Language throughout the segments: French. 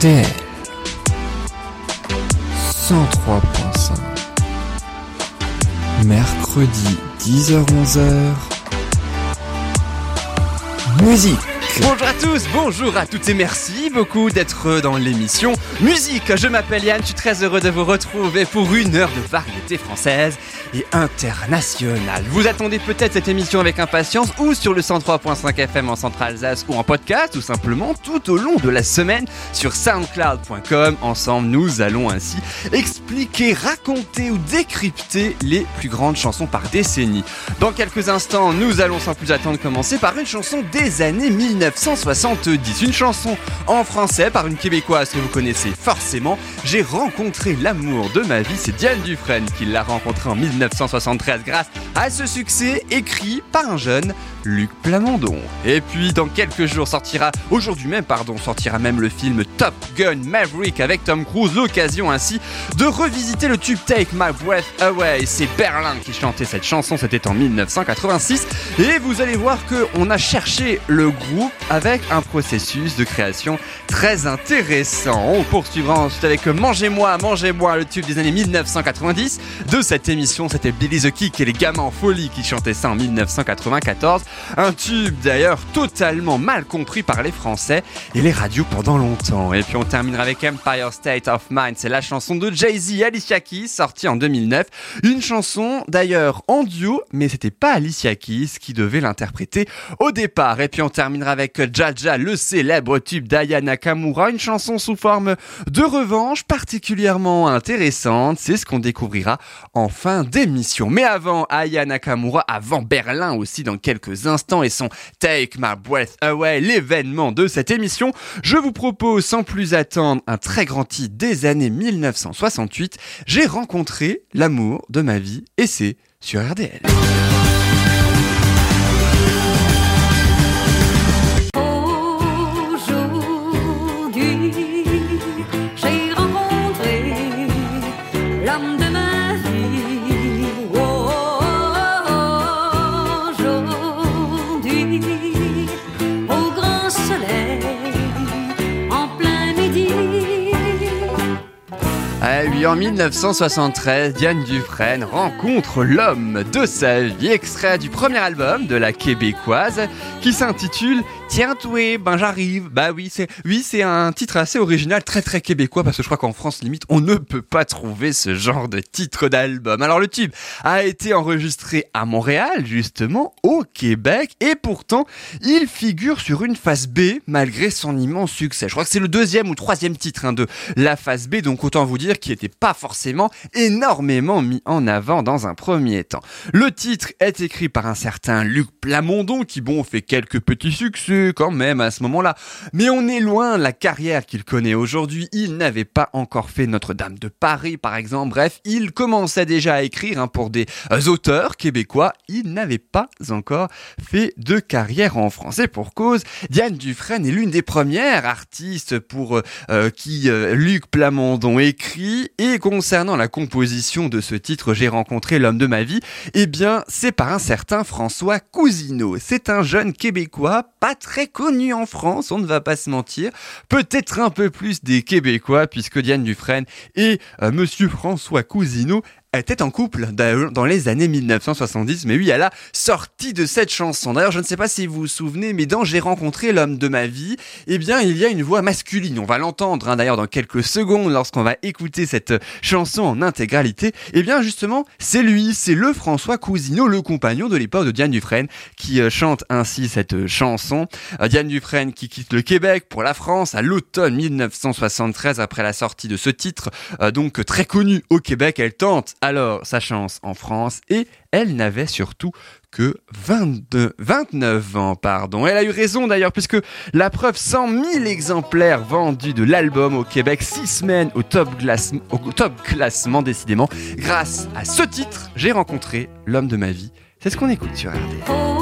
RDL 103.5 Mercredi 10h-11h Musique. Bonjour à tous, bonjour à toutes et merci beaucoup d'être dans l'émission Musique. Je m'appelle Yann, je suis très heureux de vous retrouver pour une heure de variété française et internationale. Vous attendez peut-être cette émission avec impatience ou sur le 103.5 FM en Centre-Alsace ou en podcast ou simplement tout au long de la semaine sur soundcloud.com. Ensemble, nous allons ainsi expliquer, raconter ou décrypter les plus grandes chansons par décennie. Dans quelques instants, nous allons sans plus attendre commencer par une chanson des années 1970. Une chanson en français par une québécoise que vous connaissez forcément. J'ai rencontré l'amour de ma vie, c'est Diane Dufresne qui l'a rencontré en 1973 grâce à ce succès écrit par un jeune Luc Plamondon. Et puis dans quelques jours sortira, aujourd'hui même pardon, sortira même le film Top Gun Maverick avec Tom Cruise, l'occasion ainsi de revisiter le tube Take My Breath Away. C'est Berlin qui chantait cette chanson, c'était en 1986 et vous allez voir que on a cherché le groupe avec un processus de création très intéressant. On poursuivra ensuite avec Mangez-moi, Mangez-moi, le tube des années 1990 de cette émission, c'était Billy the Kick et les gamins en folie qui chantaient ça en 1994. Un tube d'ailleurs totalement mal compris par les Français et les radios pendant longtemps. Et puis on terminera avec Empire State of Mind, c'est la chanson de Jay-Z Alicia Keys sortie en 2009. Une chanson d'ailleurs en duo, mais c'était pas Alicia Keys qui devait l'interpréter au départ. Et puis on terminera avec Jaja, le célèbre tube d'Aya Nakamura, une chanson sous forme de revanche particulièrement intéressante. C'est ce qu'on découvrira en fin d'émission. Mais avant Aya Nakamura, avant Berlin aussi dans quelques instants et son Take My Breath Away, l'événement de cette émission, je vous propose sans plus attendre un très grand titre des années 1968. J'ai rencontré l'amour de ma vie et c'est sur RDL. Ah oui, en 1973, Diane Dufresne rencontre l'homme de sa vie, extrait du premier album de la québécoise qui s'intitule Tiens toué, ben j'arrive. Bah oui, c'est oui, c'est un titre assez original, très très québécois parce que je crois qu'en France limite on ne peut pas trouver ce genre de titre d'album. Alors le tube a été enregistré à Montréal justement au Québec et pourtant il figure sur une phase B malgré son immense succès. Je crois que c'est le deuxième ou troisième titre hein, de la phase B, donc autant vous dire qu'il n'était pas forcément énormément mis en avant dans un premier temps. Le titre est écrit par un certain Luc Plamondon qui bon fait quelques petits succès quand même à ce moment-là. Mais on est loin la carrière qu'il connaît aujourd'hui. Il n'avait pas encore fait Notre-Dame de Paris par exemple. Bref, il commençait déjà à écrire hein, pour des euh, auteurs québécois. Il n'avait pas encore fait de carrière en français pour cause. Diane Dufresne est l'une des premières artistes pour euh, euh, qui Luc Plamondon écrit. Et concernant la composition de ce titre, j'ai rencontré l'homme de ma vie. Eh bien, c'est par un certain François Cousineau. C'est un jeune Québécois, pas connu en France, on ne va pas se mentir. Peut-être un peu plus des Québécois, puisque Diane Dufresne et euh, Monsieur François Cousineau était en couple dans les années 1970, mais oui, à la sortie de cette chanson. D'ailleurs, je ne sais pas si vous vous souvenez, mais dans J'ai rencontré l'homme de ma vie, eh bien, il y a une voix masculine. On va l'entendre hein, d'ailleurs dans quelques secondes lorsqu'on va écouter cette chanson en intégralité. Eh bien, justement, c'est lui, c'est le François Cousineau, le compagnon de l'époque de Diane Dufresne, qui euh, chante ainsi cette chanson. Euh, Diane Dufresne qui quitte le Québec pour la France à l'automne 1973 après la sortie de ce titre, euh, donc très connu au Québec. Elle tente alors sa chance en France et elle n'avait surtout que 22, 29 ans, pardon. Elle a eu raison d'ailleurs, puisque la preuve 100 000 exemplaires vendus de l'album au Québec, 6 semaines au top, classement décidément. Grâce à ce titre, j'ai rencontré l'homme de ma vie. C'est ce qu'on écoute sur RD.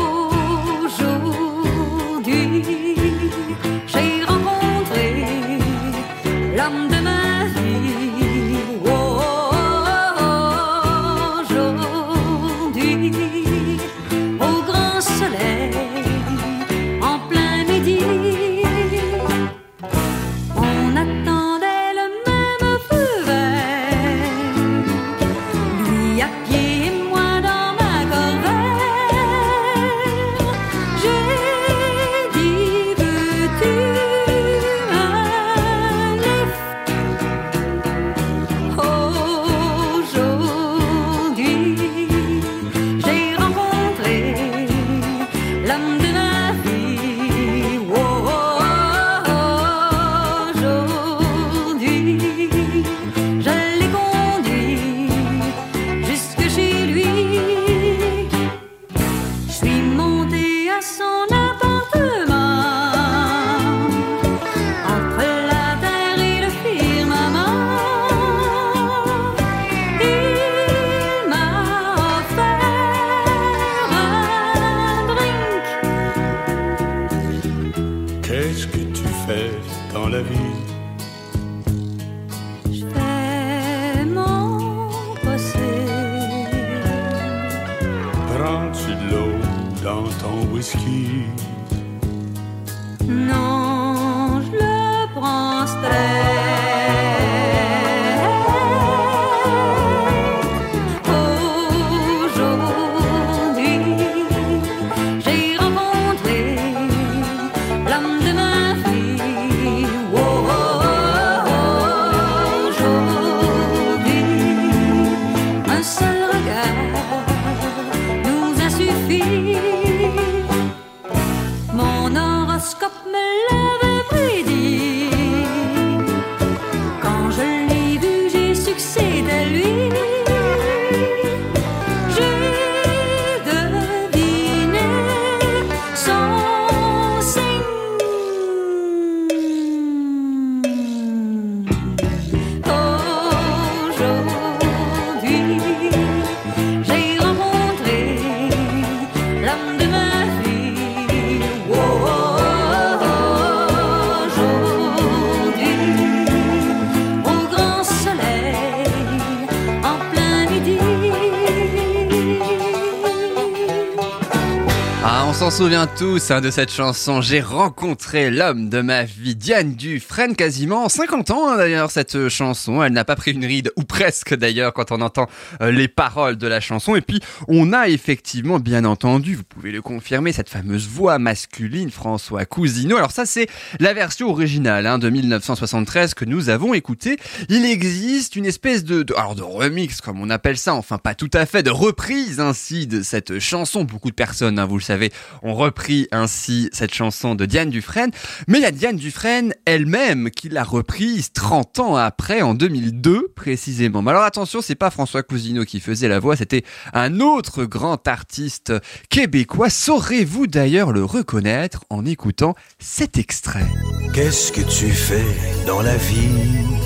S'en souvient tous hein, de cette chanson. J'ai rencontré l'homme de ma vie, Diane Dufresne, quasiment 50 ans hein, d'ailleurs cette euh, chanson. Elle n'a pas pris une ride, ou presque d'ailleurs, quand on entend euh, les paroles de la chanson. Et puis, on a effectivement, bien entendu, vous pouvez le confirmer, cette fameuse voix masculine, François Cousineau. Alors ça, c'est la version originale hein, de 1973 que nous avons écoutée. Il existe une espèce de, de, alors de remix, comme on appelle ça, enfin pas tout à fait, de reprise ainsi de cette chanson. Beaucoup de personnes, hein, vous le savez, ont repris ainsi cette chanson de Diane Dufresne. Mais il y a Diane Dufresne elle-même qui l'a reprise 30 ans après, en 2002 précisément. Mais alors attention, c'est pas François Cousineau qui faisait la voix, c'était un autre grand artiste québécois. Saurez-vous d'ailleurs le reconnaître en écoutant cet extrait? Qu'est-ce que tu fais dans la vie?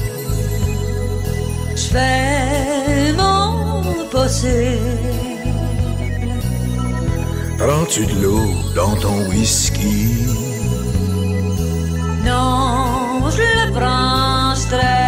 Je fais mon possible. Prends-tu de l'eau dans ton whisky? Non, je le prends straight.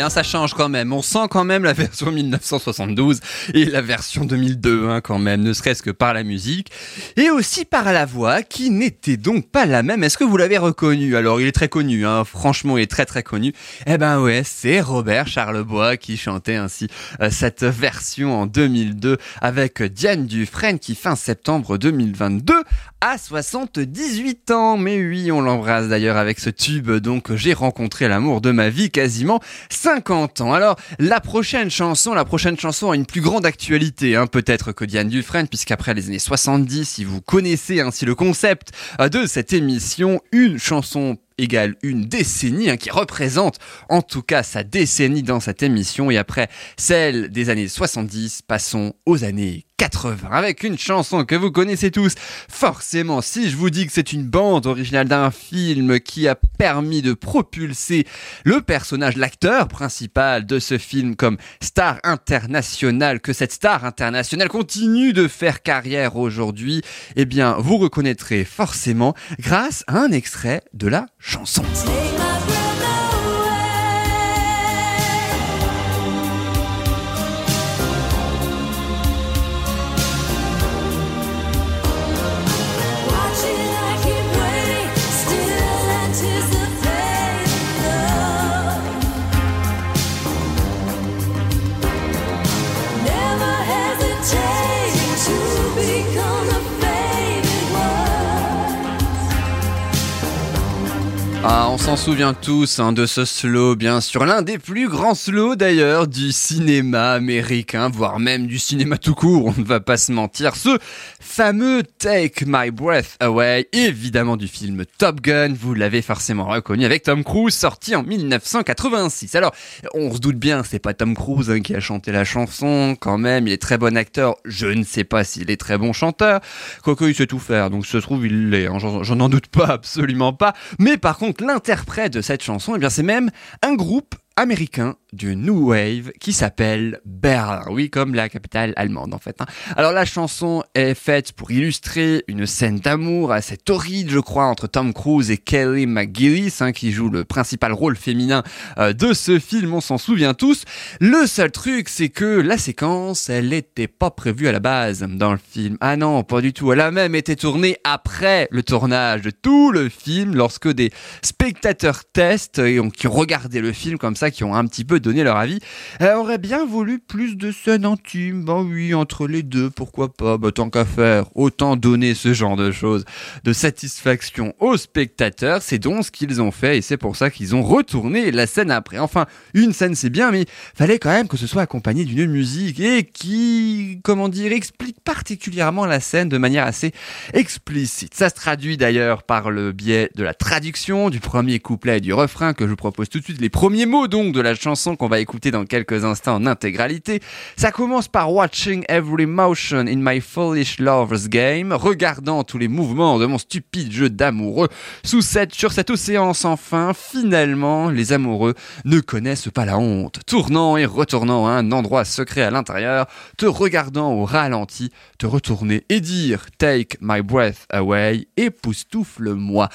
Hein, ça change quand même. On sent quand même la version 1972 et la version 2002 hein, quand même, ne serait-ce que par la musique et aussi par la voix qui n'était donc pas la même. Est-ce que vous l'avez reconnu? Alors il est très connu, hein, franchement il est très très connu. Eh ben ouais, c'est Robert Charlebois qui chantait ainsi euh, cette version en 2002 avec Diane Dufresne qui fin septembre 2022 a 78 ans. Mais oui, on l'embrasse d'ailleurs avec ce tube. Donc j'ai rencontré l'amour de ma vie quasiment 50 ans. Alors la prochaine chanson, la prochaine chanson a une plus grande actualité, hein, peut-être que Diane Dufresne, puisqu'après les années 70, si vous connaissez ainsi le concept euh, de cette émission, une chanson égale une décennie, hein, qui représente en tout cas sa décennie dans cette émission. Et après celle des années 70, passons aux années 80 avec une chanson que vous connaissez tous. Forcément, si je vous dis que c'est une bande originale d'un film qui a permis de propulser le personnage, l'acteur principal de ce film comme star internationale, que cette star internationale continue de faire carrière aujourd'hui, eh bien, vous reconnaîtrez forcément grâce à un extrait de la chanson. Take Ah, on s'en souvient tous hein, de ce slow, bien sûr, l'un des plus grands slows d'ailleurs du cinéma américain, voire même du cinéma tout court, on ne va pas se mentir. Ce fameux Take My Breath Away, évidemment du film Top Gun, vous l'avez forcément reconnu avec Tom Cruise, sorti en 1986. Alors, on se doute bien, c'est pas Tom Cruise hein, qui a chanté la chanson, quand même, il est très bon acteur, je ne sais pas s'il est très bon chanteur, quoique il sait tout faire, donc se trouve il l'est, hein, j'en j'en en doute pas, absolument pas, mais par contre l'interprète de cette chanson, eh bien c'est même un groupe américain du New Wave qui s'appelle Berlin. Oui, comme la capitale allemande en fait. hein. Alors la chanson est faite pour illustrer une scène d'amour assez torride, je crois, entre Tom Cruise et Kelly McGillis, hein, qui joue le principal rôle féminin euh, de ce film. On s'en souvient tous. Le seul truc, c'est que la séquence, elle n'était pas prévue à la base dans le film. Ah non, pas du tout. Elle a même été tournée après le tournage de tout le film, lorsque des spectateurs testent et qui ont regardé le film comme ça, qui ont un petit peu donné leur avis, euh, auraient bien voulu plus de scènes intimes. Ben oui, entre les deux, pourquoi pas bah, Tant qu'à faire, autant donner ce genre de choses, de satisfaction aux spectateurs. C'est donc ce qu'ils ont fait et c'est pour ça qu'ils ont retourné la scène après. Enfin, une scène c'est bien, mais fallait quand même que ce soit accompagné d'une musique et qui, comment dire, explique particulièrement la scène de manière assez explicite. Ça se traduit d'ailleurs par le biais de la traduction du premier couplet et du refrain que je vous propose tout de suite. Les premiers mots de la chanson qu'on va écouter dans quelques instants en intégralité. Ça commence par Watching every motion in my foolish lover's game, regardant tous les mouvements de mon stupide jeu d'amoureux. Sous cette, sur cet océan sans fin, finalement, les amoureux ne connaissent pas la honte. Tournant et retournant à un endroit secret à l'intérieur, te regardant au ralenti, te retourner et dire Take my breath away, époustoufle-moi.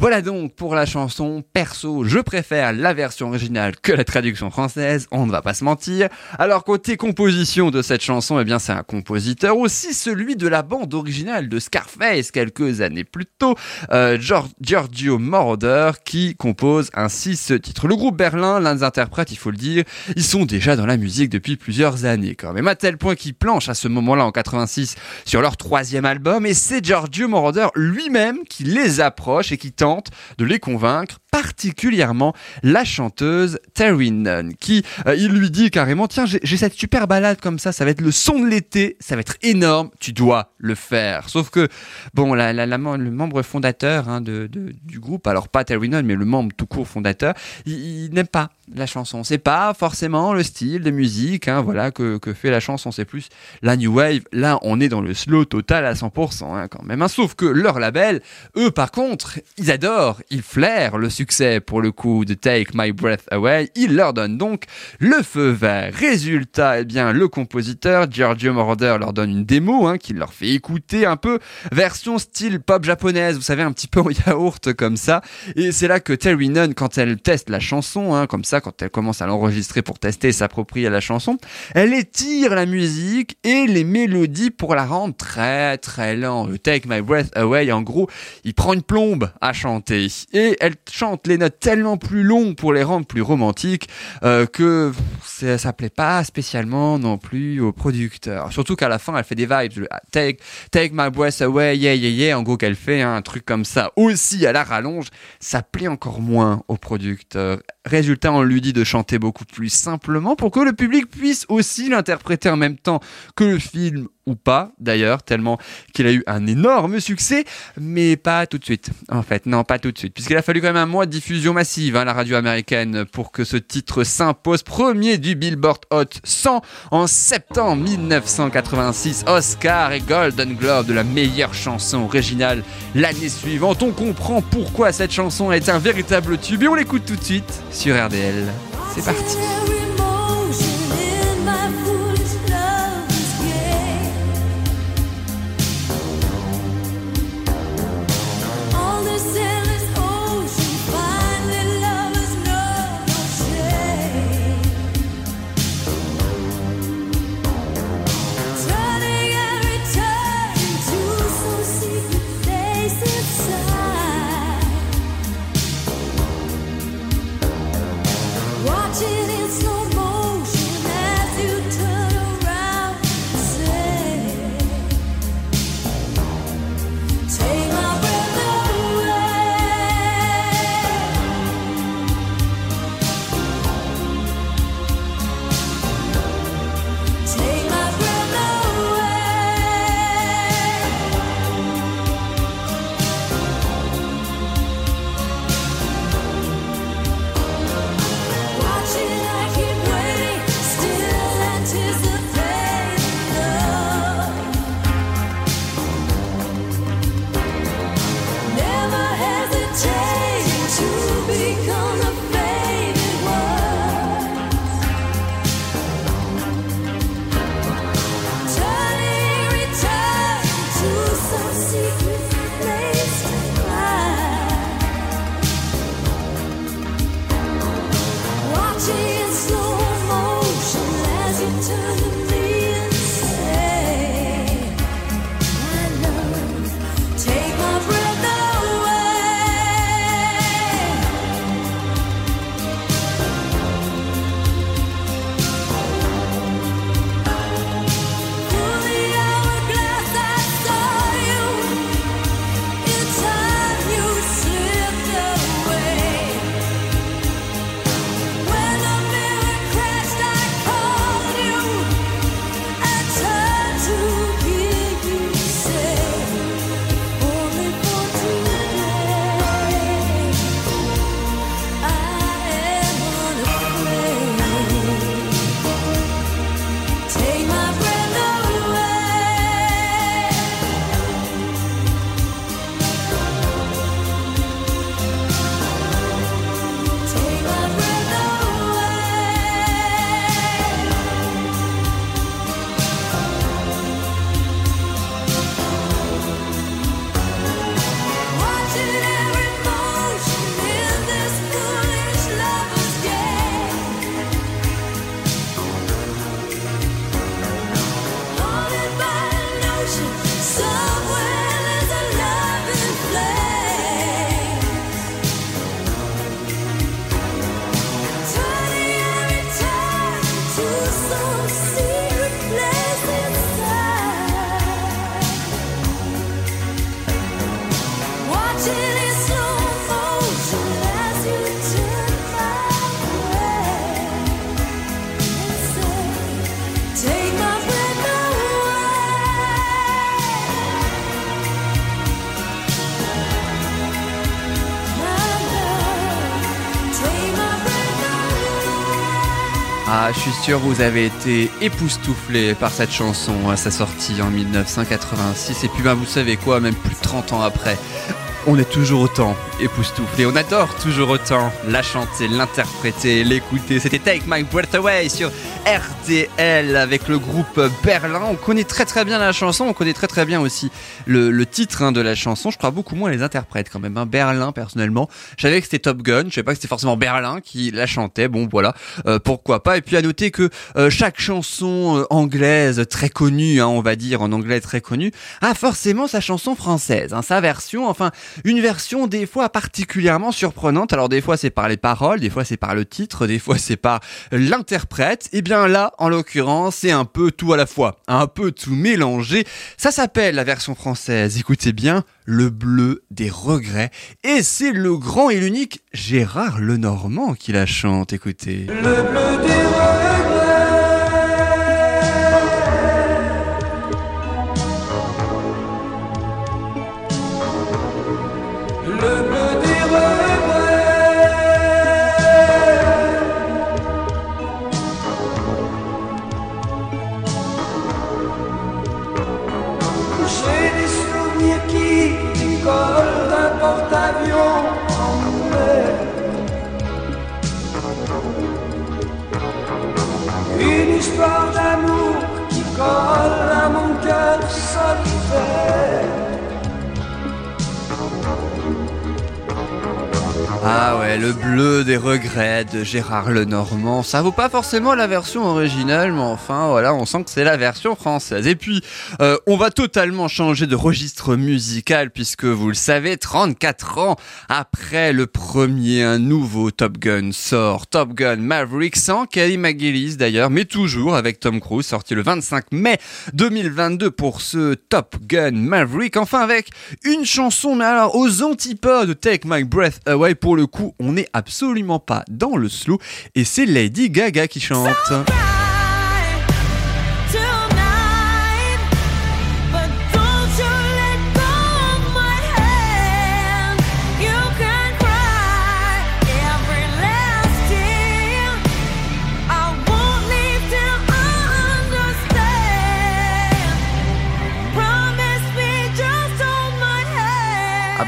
Voilà donc pour la chanson. Perso, je préfère la version originale que la traduction française, on ne va pas se mentir. Alors côté composition de cette chanson, eh bien c'est un compositeur aussi celui de la bande originale de Scarface quelques années plus tôt, euh, Gior- Giorgio Moroder qui compose ainsi ce titre. Le groupe Berlin, l'un des interprètes, il faut le dire, ils sont déjà dans la musique depuis plusieurs années quand même, à tel point qu'ils planchent à ce moment-là en 86 sur leur troisième album et c'est Giorgio Moroder lui-même qui les approche et qui tente de les convaincre particulièrement la chanteuse Terry Nunn qui euh, il lui dit carrément tiens j'ai cette super balade comme ça ça va être le son de l'été ça va être énorme tu dois le faire. Sauf que bon la, le membre fondateur hein, de, du groupe alors pas Terry Nunn mais le membre tout court fondateur il, n'aime pas la chanson. C'est pas forcément le style de musique hein, voilà que, que fait la chanson. C'est plus la new wave. Là on est dans le slow total à 100% hein, quand même sauf que leur label eux par contre ils adorent ils flairent le succès pour le coup de Take My Breath Away. Ils leur donnent donc le feu vert. Résultat eh bien le compositeur Giorgio Moroder leur donne une démo hein, qu'il leur fait écouter un peu version style pop japonaise vous savez un petit peu en yaourt comme ça. Et c'est là que Terry Nunn quand elle teste la chanson hein, comme ça quand elle commence à l'enregistrer pour tester s'approprier la chanson elle étire la musique et les mélodies pour la rendre très très lente. Le Take My Breath Away, en gros, il prend une plombe à chanter. Et elle chante les notes tellement plus longues pour les rendre plus romantiques euh, que c'est- ça plaît pas spécialement non plus au producteur. Surtout qu'à la fin, elle fait des vibes. le Take, take My Breath Away, yeah yeah yeah, en gros qu'elle fait hein, un truc comme ça aussi à la rallonge, ça plaît encore moins au producteur. Résultat, on lui dit de chanter beaucoup plus simplement pour que le public puisse aussi l'interpréter en même temps que le film ou pas d'ailleurs, tellement qu'il a eu un énorme succès, mais pas tout de suite. En fait, non, pas tout de suite, puisqu'il a fallu quand même un mois de diffusion massive à la radio américaine pour que ce titre s'impose premier du Billboard Hot 100 en septembre 1986. Oscar et Golden Globe de la meilleure chanson originale l'année suivante. On comprend pourquoi cette chanson est un véritable tube et on l'écoute tout de suite sur RDL. C'est parti. Sûr vous avez été époustouflé par cette chanson à sa sortie en 1986 et puis ben vous savez quoi, même plus de 30 ans après, on est toujours autant époustouflé, on adore toujours autant la chanter, l'interpréter, l'écouter. C'était Take My Breath Away sur RTL avec le groupe Berlin. On connaît très très bien la chanson, on connaît très très bien aussi le, le titre hein, de la chanson. Je crois beaucoup moins les interprètes quand même. hein. Berlin personnellement, je savais que c'était Top Gun, je savais pas que c'était forcément Berlin qui la chantait. Bon voilà, euh, pourquoi pas. Et puis à noter que euh, chaque chanson euh, anglaise très connue, hein, on va dire en anglais très connue, a forcément sa chanson française, hein, sa version. Enfin, une version des fois particulièrement surprenante. Alors des fois c'est par les paroles, des fois c'est par le titre, des fois c'est par l'interprète. Et bien là, en l'occurrence, c'est un peu tout à la fois, un peu tout mélangé. Ça s'appelle la version française. Écoutez bien, le bleu des regrets. Et c'est le grand et l'unique Gérard Lenormand qui la chante. Écoutez. J'ai des Ah ouais, le bleu des regrets de Gérard Lenormand. Ça vaut pas forcément la version originale, mais enfin voilà, on sent que c'est la version française. Et puis, euh, on va totalement changer de registre musical puisque vous le savez, 34 ans après le premier, un nouveau Top Gun sort. Top Gun Maverick sans Kelly McGillis d'ailleurs, mais toujours avec Tom Cruise, sorti le 25 mai 2022 pour ce Top Gun Maverick. Enfin avec une chanson, mais alors aux antipodes de Take My Breath Away. Pour le coup, on n'est absolument pas dans le slow et c'est Lady Gaga qui chante.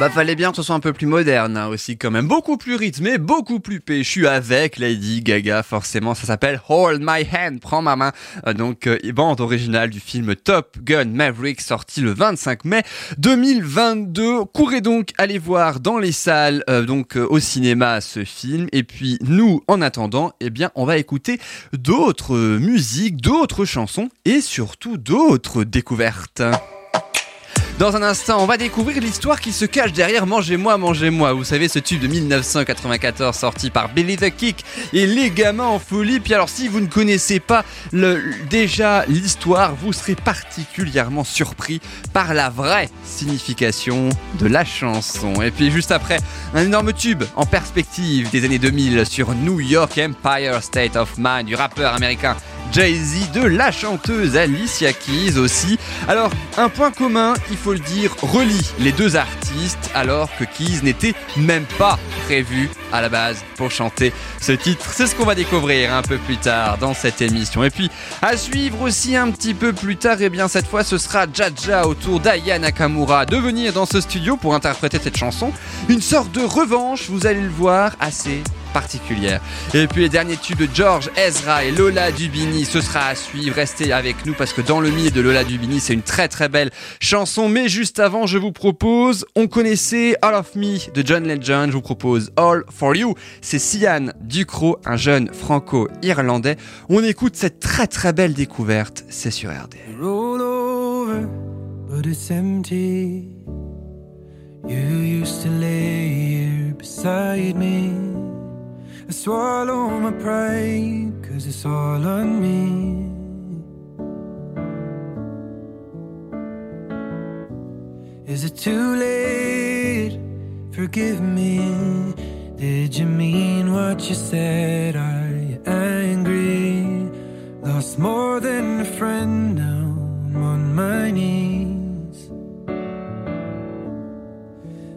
Bah fallait bien que ce soit un peu plus moderne hein, aussi quand même, beaucoup plus rythmé, beaucoup plus péchu avec Lady Gaga forcément, ça s'appelle Hold My Hand, prends ma main, Euh, donc euh, bande originale du film Top Gun Maverick sorti le 25 mai 2022. Courez donc aller voir dans les salles, euh, donc au cinéma ce film et puis nous en attendant, eh bien on va écouter d'autres musiques, d'autres chansons et surtout d'autres découvertes. Dans un instant, on va découvrir l'histoire qui se cache derrière Mangez-moi, Mangez-moi. Vous savez, ce tube de 1994 sorti par Billy the Kick et les gamins en folie. Puis alors, si vous ne connaissez pas déjà l'histoire, vous serez particulièrement surpris par la vraie signification de la chanson. Et puis juste après, un énorme tube en perspective des années 2000 sur New York Empire State of Mind du rappeur américain Jay-Z, de la chanteuse Alicia Keys aussi. Alors, un point commun, il faut le dire, relie les deux artistes alors que Keys n'était même pas prévu à la base pour chanter ce titre. C'est ce qu'on va découvrir un peu plus tard dans cette émission. Et puis, à suivre aussi un petit peu plus tard, et bien cette fois, ce sera Jaja autour d'Aya Nakamura de venir dans ce studio pour interpréter cette chanson. Une sorte de revanche, vous allez le voir, assez particulière. Et puis les derniers tubes de George Ezra et Lola Dubini, ce sera à suivre. Restez avec nous parce que dans le milieu de Lola Dubini, c'est une très très belle chanson. Mais juste avant, je vous propose, on connaissait All of Me de John Legend. Je vous propose All for You. C'est Sian Ducrot, un jeune franco-irlandais. On écoute cette très très belle découverte. C'est sur me. I swallow my pride, cause it's all on me. Is it too late? Forgive me. Did you mean what you said? Are you angry? Lost more than a friend now. I'm on my knees.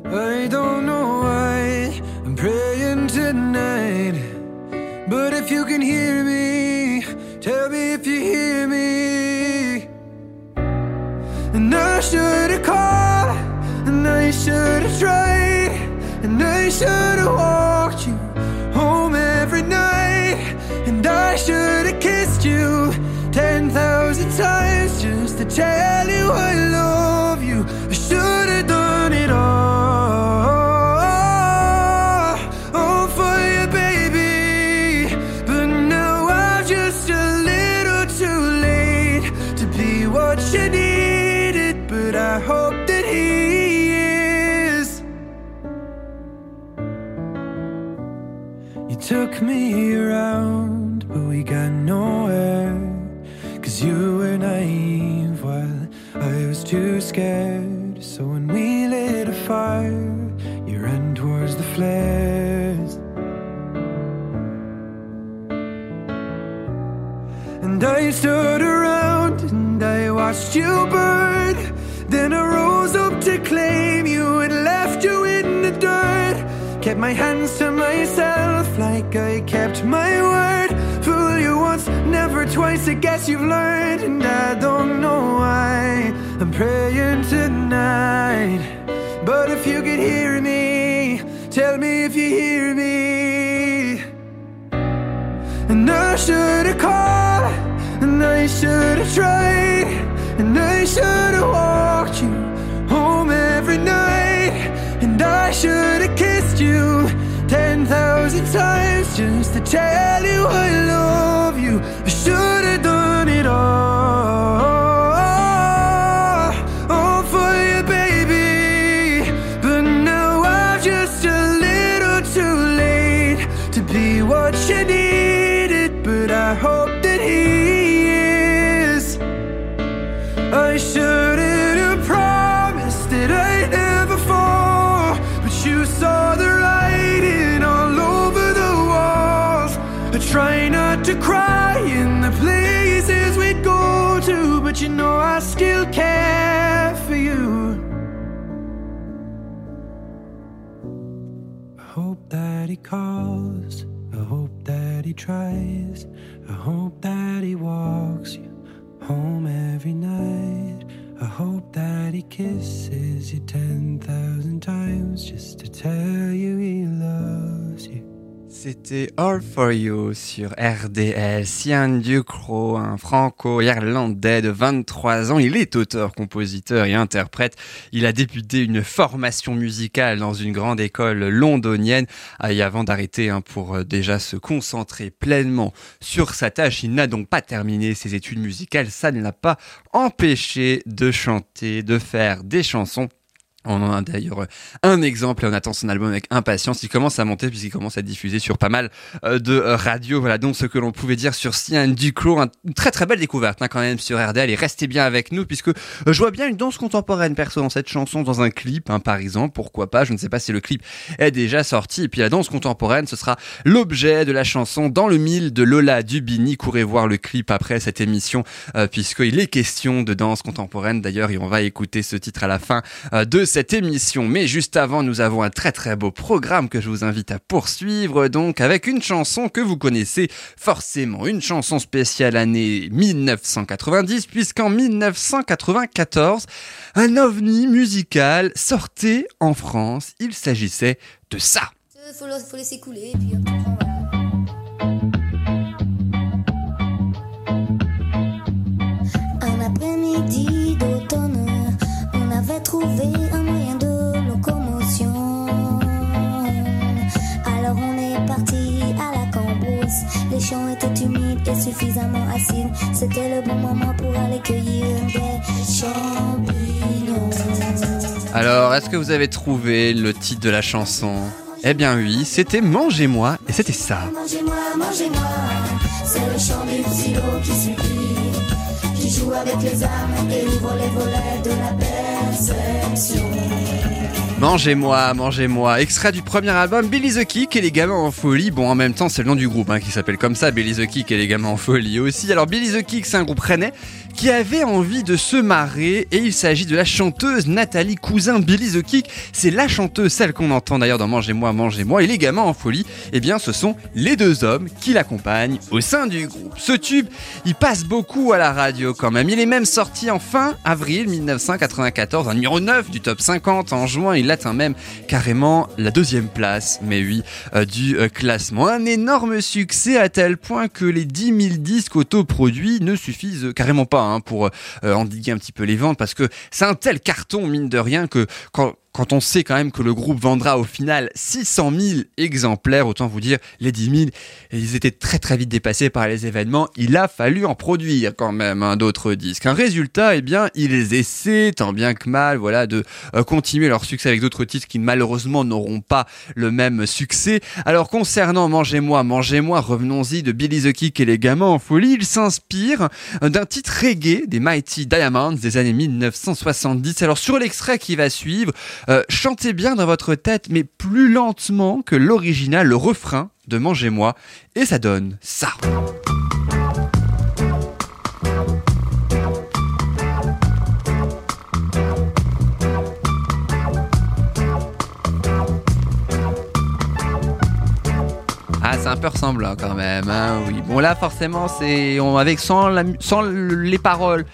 I don't know why I'm praying good night. But if you can hear me, tell me if you hear me. And I should've called, and I should've tried, and I should've walked you home every night, and I should've kissed you ten thousand times just to tell you I love you. You took me around, but we got nowhere. Cause you were naive while I was too scared. So when we lit a fire, you ran towards the flares. And I stood around and I watched you burn. Then I rose up to claim you and left you in the dirt. Kept my hands kept my word. Fool you once, never twice. I guess you've learned, and I don't know why. I'm praying tonight. But if you could hear me, tell me if you hear me. And I should have called, and I should have tried, and I should have walked you home every night, and I should have kissed you ten thousand times just to tell you I love calls. I hope that he tries. I hope that he walks you home every night. I hope that he kisses you ten thousand times just to tell you he loves you. C'était All For You sur RDS. Ian Ducrot, un franco-irlandais de 23 ans. Il est auteur, compositeur et interprète. Il a débuté une formation musicale dans une grande école londonienne. Ah, Et avant d'arrêter hein, pour euh, déjà se concentrer pleinement sur sa tâche, il n'a donc pas terminé ses études musicales. Ça ne l'a pas empêché de chanter, de faire des chansons. On en a d'ailleurs un exemple et on attend son album avec impatience. Il commence à monter puisqu'il commence à diffuser sur pas mal euh, de euh, radios. Voilà donc ce que l'on pouvait dire sur Sian Duclos. Un- Une très très belle découverte hein, quand même sur RDL et restez bien avec nous puisque euh, je vois bien une danse contemporaine perso dans cette chanson, dans un clip hein, par exemple. Pourquoi pas? Je ne sais pas si le clip est déjà sorti. Et puis la danse contemporaine, ce sera l'objet de la chanson Dans le mille de Lola Dubini. Courez voir le clip après cette émission euh, puisqu'il est question de danse contemporaine d'ailleurs et on va écouter ce titre à la fin euh, de cette émission. Mais juste avant, nous avons un très très beau programme que je vous invite à poursuivre donc avec une chanson que vous connaissez forcément, une chanson spéciale année 1990 puisqu'en 1994, un ovni musical sortait en France. Il s'agissait de ça. Trouvé un moyen de locomotion. Alors on est parti à la cambrousse. Les champs étaient humides et suffisamment acides. C'était le bon moment pour aller cueillir des champignons. Alors, est-ce que vous avez trouvé le titre de la chanson? Eh bien oui, c'était Mangez-moi et c'était ça. Mangez-moi, mangez-moi, c'est le chant silo qui qui Mangez-moi, mangez-moi. Extrait du premier album Billy the Kick et les gamins en folie. Bon, en même temps, c'est le nom du groupe hein, qui s'appelle comme ça, Billy the Kick et les gamins en folie aussi. Alors, Billy the Kick, c'est un groupe rennais qui avait envie de se marrer et il s'agit de la chanteuse Nathalie Cousin Billy the Kick. C'est la chanteuse, celle qu'on entend d'ailleurs dans Mangez-moi, Mangez-moi et les gamins en folie. Eh bien, ce sont les deux hommes qui l'accompagnent au sein du groupe. Ce tube, il passe beaucoup à la radio quand même. Il est même sorti en fin avril 1994, un numéro 9 du top 50. En juin, il atteint même carrément la deuxième place, mais oui, euh, du euh, classement. Un énorme succès à tel point que les 10 000 disques autoproduits ne suffisent carrément pas hein, pour euh, endiguer un petit peu les ventes parce que c'est un tel carton, mine de rien, que quand quand on sait quand même que le groupe vendra au final 600 000 exemplaires, autant vous dire, les 10 000, ils étaient très très vite dépassés par les événements, il a fallu en produire quand même hein, d'autres disques. Un résultat, eh bien, ils essaient tant bien que mal, voilà, de euh, continuer leur succès avec d'autres titres qui malheureusement n'auront pas le même succès. Alors concernant Mangez-moi, Mangez-moi, revenons-y de Billy the Kick et les gamins en folie, il s'inspire euh, d'un titre reggae des Mighty Diamonds des années 1970. Alors sur l'extrait qui va suivre, euh, chantez bien dans votre tête, mais plus lentement que l'original, le refrain de Mangez-moi, et ça donne ça. Ah, c'est un peu ressemblant quand même, hein, oui. Bon, là, forcément, c'est on- avec sans, la sans le- les paroles.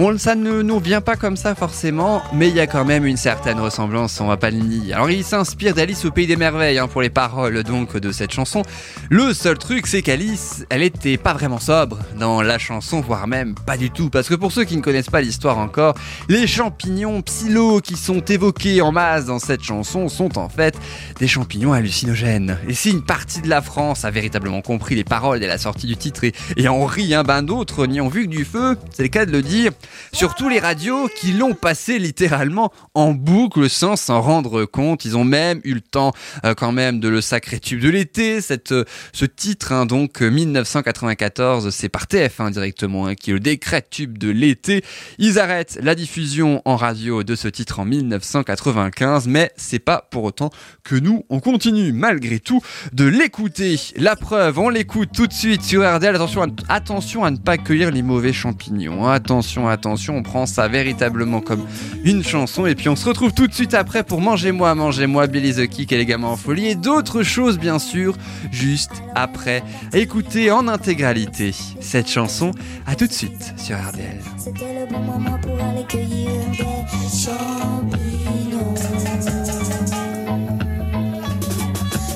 On, ça ne nous vient pas comme ça forcément, mais il y a quand même une certaine ressemblance, on va pas le nier. Alors il s'inspire d'Alice au Pays des Merveilles hein, pour les paroles donc de cette chanson. Le seul truc c'est qu'Alice, elle était pas vraiment sobre dans la chanson, voire même pas du tout. Parce que pour ceux qui ne connaissent pas l'histoire encore, les champignons psylo qui sont évoqués en masse dans cette chanson sont en fait des champignons hallucinogènes. Et si une partie de la France a véritablement compris les paroles dès la sortie du titre et, en rit, un ben d'autres n'y ont vu que du feu, c'est le cas de le dire. Surtout les radios qui l'ont passé littéralement en boucle sans s'en rendre compte. Ils ont même eu le temps euh, quand même de le sacré tube de l'été. Cette, euh, ce titre, hein, donc euh, 1994, c'est par TF1 directement, hein, qui le décret tube de l'été. Ils arrêtent la diffusion en radio de ce titre en 1995, mais c'est pas pour autant que nous, on continue malgré tout de l'écouter. La preuve, on l'écoute tout de suite sur RDL. Attention à, attention à ne pas cueillir les mauvais champignons. hein. Attention, on prend ça véritablement comme une chanson. Et puis on se retrouve tout de suite après pour Mangez-moi, Mangez-moi, Billy the Kick et les en folie. Et d'autres choses, bien sûr, juste après. Écoutez en intégralité cette chanson. À tout de suite sur RDL. C'était le bon moment pour aller cueillir des champignons.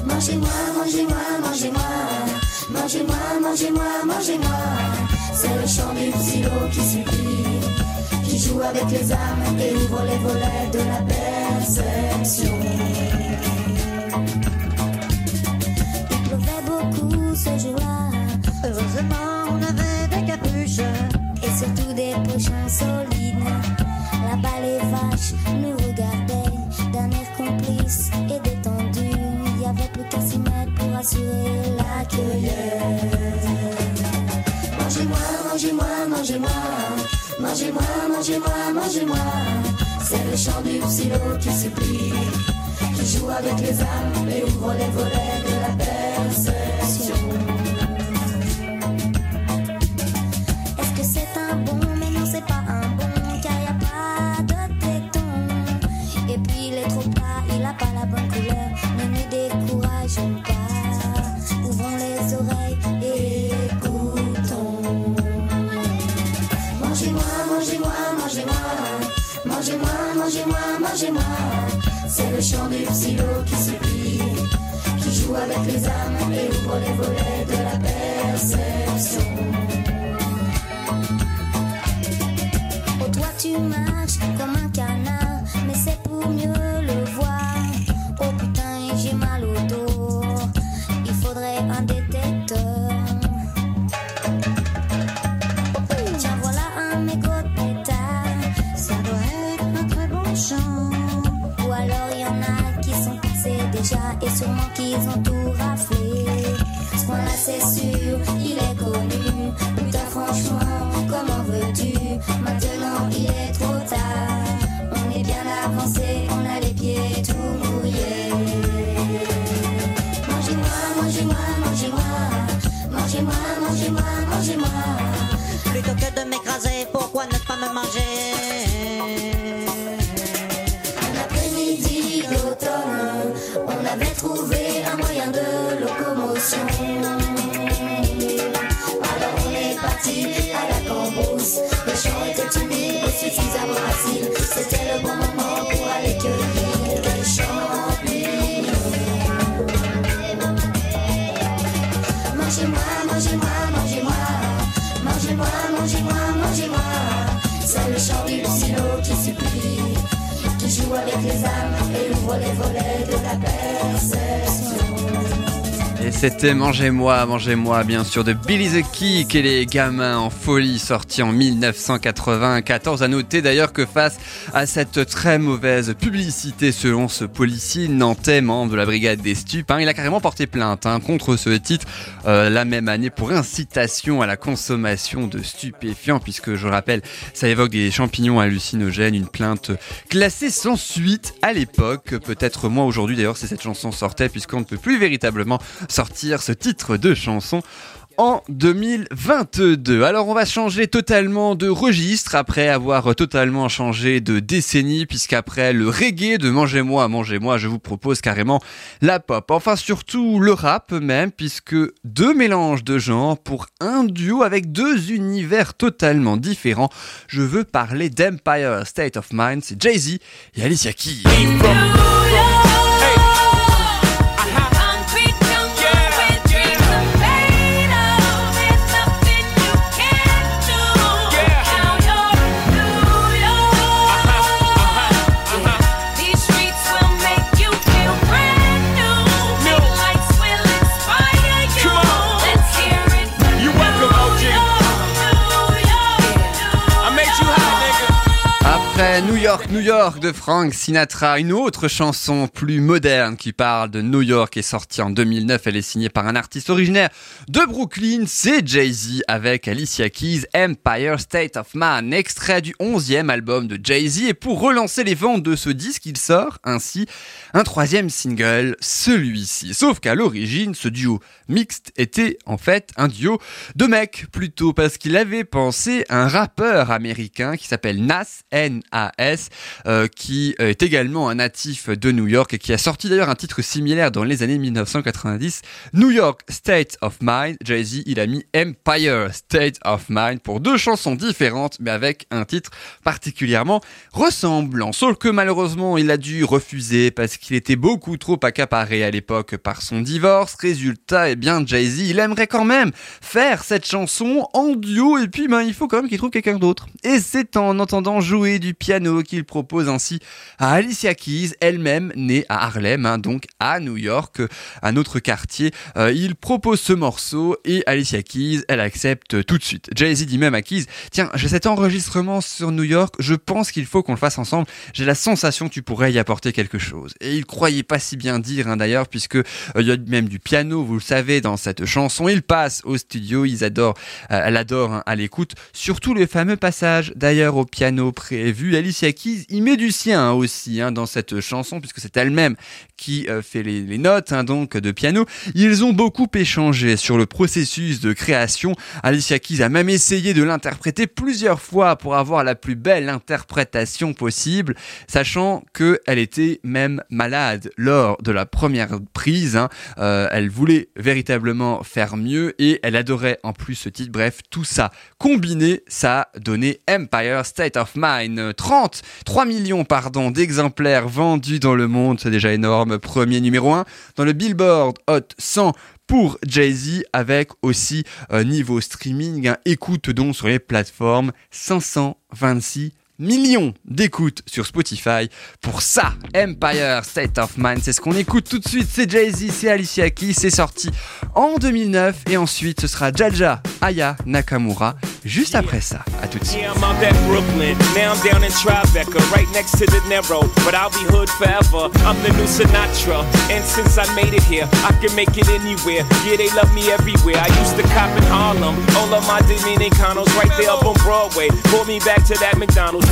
Mangez-moi, mangez-moi, mangez-moi. Mangez-moi, mangez-moi, mangez-moi. C'est le chant du silo qui supplie, qui joue avec les âmes et ouvre les volets de la perception. Il pleuvait beaucoup ce jour-là. Heureusement, on avait des capuches et surtout des pochons solides. Là-bas, les vaches nous regardaient d'un air complice et détendu. Il y avait plus qu'à s'y pour assurer la Mangez-moi, mangez-moi, mangez-moi. Mangez-moi, mangez-moi, mangez-moi. C'est le chant du silo qui supplie, qui joue avec les âmes et ouvre les volets de la perception. Est-ce que c'est un bon C'est le chant du silo qui supplie, qui joue avec les âmes et ouvre les volets de la perception. Oh, toi tu marches facile. C'était le bon moment pour aller cueillir des champignons. Mangez-moi, mangez-moi, mangez-moi. Mangez-moi, mangez-moi, mangez-moi. C'est le chant du silo qui supplie, qui joue avec les âmes et ouvre les volets de la perception. C'était Mangez-moi, Mangez-moi, bien sûr, de Billy the Kick et les gamins en folie, sorti en 1994. À noter d'ailleurs que face à cette très mauvaise publicité, selon ce policier nantais, membre de la brigade des stupes, hein, il a carrément porté plainte hein, contre ce titre euh, la même année pour incitation à la consommation de stupéfiants, puisque je rappelle, ça évoque des champignons hallucinogènes, une plainte classée sans suite à l'époque, peut-être moins aujourd'hui d'ailleurs si cette chanson sortait, puisqu'on ne peut plus véritablement sortir ce titre de chanson en 2022. Alors on va changer totalement de registre après avoir totalement changé de décennie puisqu'après le reggae de Mangez-moi, Mangez-moi, je vous propose carrément la pop. Enfin surtout le rap même puisque deux mélanges de genres pour un duo avec deux univers totalement différents. Je veux parler d'Empire State of Mind, c'est Jay-Z et Alicia Keys. York, New York de Frank Sinatra, une autre chanson plus moderne qui parle de New York est sortie en 2009. Elle est signée par un artiste originaire de Brooklyn, c'est Jay-Z avec Alicia Keys, Empire State of Man, extrait du 11e album de Jay-Z. Et pour relancer les ventes de ce disque, il sort ainsi un troisième single, celui-ci. Sauf qu'à l'origine, ce duo mixte était en fait un duo de mecs plutôt parce qu'il avait pensé un rappeur américain qui s'appelle Nas, N-A-S, euh, qui euh, est également un natif de New York et qui a sorti d'ailleurs un titre similaire dans les années 1990, New York State of Mind. Jay-Z, il a mis Empire State of Mind pour deux chansons différentes mais avec un titre particulièrement ressemblant. Sauf que malheureusement, il a dû refuser parce qu'il était beaucoup trop accaparé à l'époque par son divorce. Résultat, eh bien, Jay-Z, il aimerait quand même faire cette chanson en duo et puis ben, il faut quand même qu'il trouve quelqu'un d'autre. Et c'est en entendant jouer du piano qu'il propose ainsi à Alicia Keys, elle-même née à Harlem, hein, donc à New York, un autre quartier. Euh, il propose ce morceau et Alicia Keys, elle accepte tout de suite. Jay-Z dit même à Keys, tiens, j'ai cet enregistrement sur New York, je pense qu'il faut qu'on le fasse ensemble. J'ai la sensation que tu pourrais y apporter quelque chose. Et il croyait pas si bien dire hein, d'ailleurs, puisque euh, il y a même du piano, vous le savez, dans cette chanson. Il passe au studio, ils adorent, euh, elle adore hein, à l'écoute, surtout le fameux passage d'ailleurs au piano prévu. Alicia Keys, il met du sien hein, aussi hein, dans cette chanson, puisque c'est elle-même qui euh, fait les, notes hein, donc de piano. Ils ont beaucoup échangé sur le processus de création. Alicia Keys a même essayé de l'interpréter plusieurs fois pour avoir la plus belle interprétation possible, sachant que elle était même malade lors de la première prise. Euh, elle voulait véritablement faire mieux et elle adorait en plus ce titre. Bref, tout ça combiné, ça a donné Empire State of Mind. 30, 3 millions pardon d'exemplaires vendus dans le monde, c'est déjà énorme. Premier numéro 1 dans le Billboard Hot 100 pour Jay-Z avec aussi euh, niveau streaming, hein, écoute donc sur les plateformes 526 millions d'écoutes sur Spotify pour ça, Empire State of Mind. C'est ce qu'on écoute tout de suite. C'est Jay-Z, c'est Alicia Keys. C'est sorti en 2009 et ensuite ce sera Jaja Aya Nakamura juste après ça. À tout de suite. Now I'm down in Tribeca, right next to the Narrow. But I'll be hood forever. I'm the new Sinatra. And since I made it here, I can make it anywhere. Yeah, they love me everywhere. I used to cop in Harlem. All of my Dominicanos right there up on Broadway. Pulled me back to that McDonald's.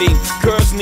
entender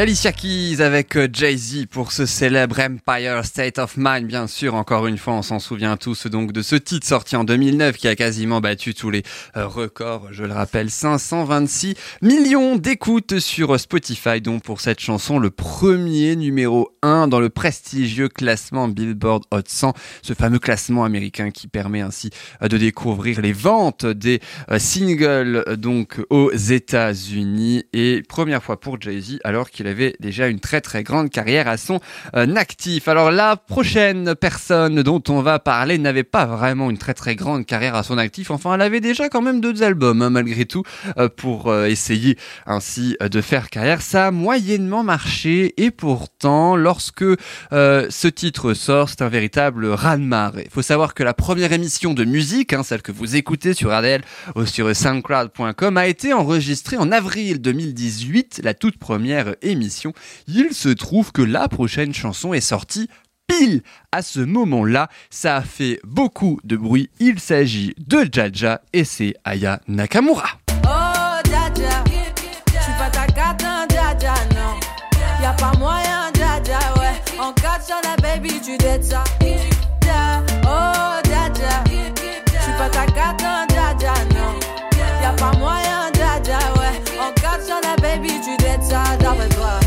Alicia Keys avec euh, Jay-Z pour ce célèbre Empire State of Mind, bien sûr. Encore une fois, on s'en souvient tous donc de ce titre sorti en 2009 qui a quasiment battu tous les euh, records. Je le rappelle, 526 millions d'écoutes sur Spotify, dont pour cette chanson le premier numéro 1 dans le prestigieux classement Billboard Hot 100, ce fameux classement américain qui permet ainsi euh, de découvrir les ventes des euh, singles euh, donc aux États-Unis et première fois pour Jay-Z alors qu'il avait déjà une très très grande carrière à son euh, actif. Alors la prochaine personne dont on va parler n'avait pas vraiment une très très grande carrière à son actif. Enfin, elle avait déjà quand même deux albums hein, malgré tout euh, pour euh, essayer ainsi de faire carrière. Ça a moyennement marché et pourtant lorsque ce titre sort, c'est un véritable raz-de-marée. Il faut savoir que la première émission de musique, hein, celle que vous écoutez sur RDL ou sur soundcloud.com, a été enregistrée en avril 2018, la toute première émission. Il se trouve que la prochaine chanson est sortie pile à ce moment-là. Ça a fait beaucoup de bruit. Il s'agit de Jaja et c'est Aya Nakamura. Oh, sur la baby, tu dettes ça, d'après toi.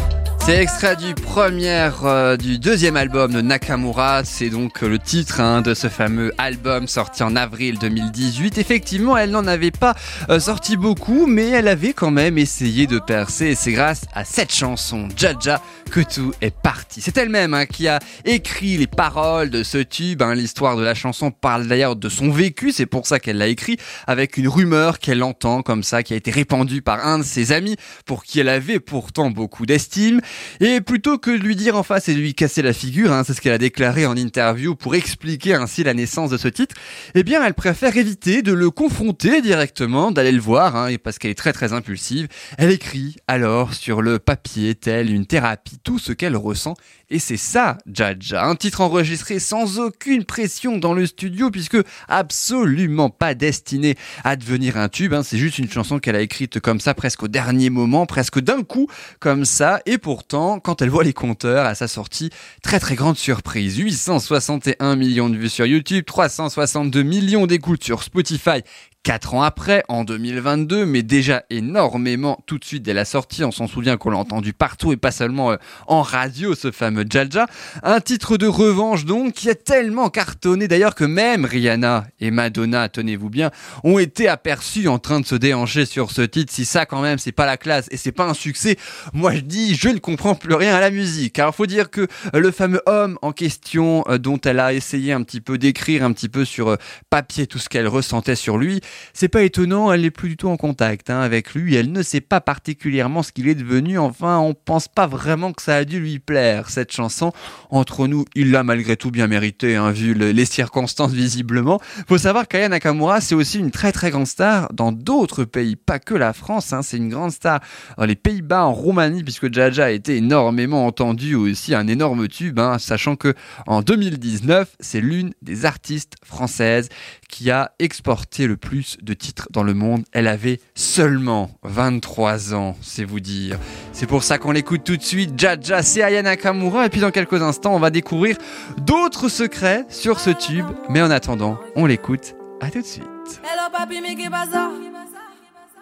C'est extrait du premier, euh, du deuxième album de Nakamura. C'est donc euh, le titre hein, de ce fameux album sorti en avril 2018. Effectivement, elle n'en avait pas euh, sorti beaucoup, mais elle avait quand même essayé de percer. Et c'est grâce à cette chanson, Jaja, que tout est parti. C'est elle-même hein, qui a écrit les paroles de ce tube. hein. L'histoire de la chanson parle d'ailleurs de son vécu. C'est pour ça qu'elle l'a écrit avec une rumeur qu'elle entend comme ça, qui a été répandue par un de ses amis pour qui elle avait pourtant beaucoup d'estime. Et plutôt que de lui dire en face et de lui casser la figure, hein, c'est ce qu'elle a déclaré en interview pour expliquer ainsi la naissance de ce titre, eh bien elle préfère éviter de le confronter directement, d'aller le voir, hein, parce qu'elle est très très impulsive. Elle écrit alors sur le papier, telle une thérapie, tout ce qu'elle ressent. Et c'est ça, Jaja, un titre enregistré sans aucune pression dans le studio, puisque absolument pas destiné à devenir un tube. hein. C'est juste une chanson qu'elle a écrite comme ça, presque au dernier moment, presque d'un coup, comme ça. Et quand elle voit les compteurs à sa sortie, très très grande surprise. 861 millions de vues sur YouTube, 362 millions d'écoutes sur Spotify. Quatre ans après, en 2022, mais déjà énormément tout de suite dès la sortie, on s'en souvient qu'on l'a entendu partout et pas seulement euh, en radio, ce fameux Jaja. Un titre de revanche donc qui a tellement cartonné d'ailleurs que même Rihanna et Madonna, tenez-vous bien, ont été aperçus en train de se déhancher sur ce titre. Si ça quand même c'est pas la classe et c'est pas un succès, moi je dis je ne comprends plus rien à la musique. Alors faut dire que euh, le fameux homme en question euh, dont elle a essayé un petit peu d'écrire un petit peu sur papier tout ce qu'elle ressentait sur lui, c'est pas étonnant, elle n'est plus du tout en contact hein, avec lui, elle ne sait pas particulièrement ce qu'il est devenu, enfin on pense pas vraiment que ça a dû lui plaire cette chanson. Entre nous, il l'a malgré tout bien mérité, hein, vu le- les circonstances visiblement. Faut savoir qu'Aya Nakamura, c'est aussi une très très grande star dans d'autres pays, pas que la France, hein, c'est une grande star dans les Pays-Bas, en Roumanie, puisque Jaja a été énormément entendu aussi, un énorme tube, sachant que en 2019, c'est l'une des artistes françaises qui a exporté le plus de titres dans le monde. Elle avait seulement 23 ans, c'est vous dire. C'est pour ça qu'on l'écoute tout de suite. Jaja, c'est Aya Nakamura. Et puis dans quelques instants, on va découvrir d'autres secrets sur ce tube. Mais en attendant, on l'écoute. À tout de suite. Hello papi,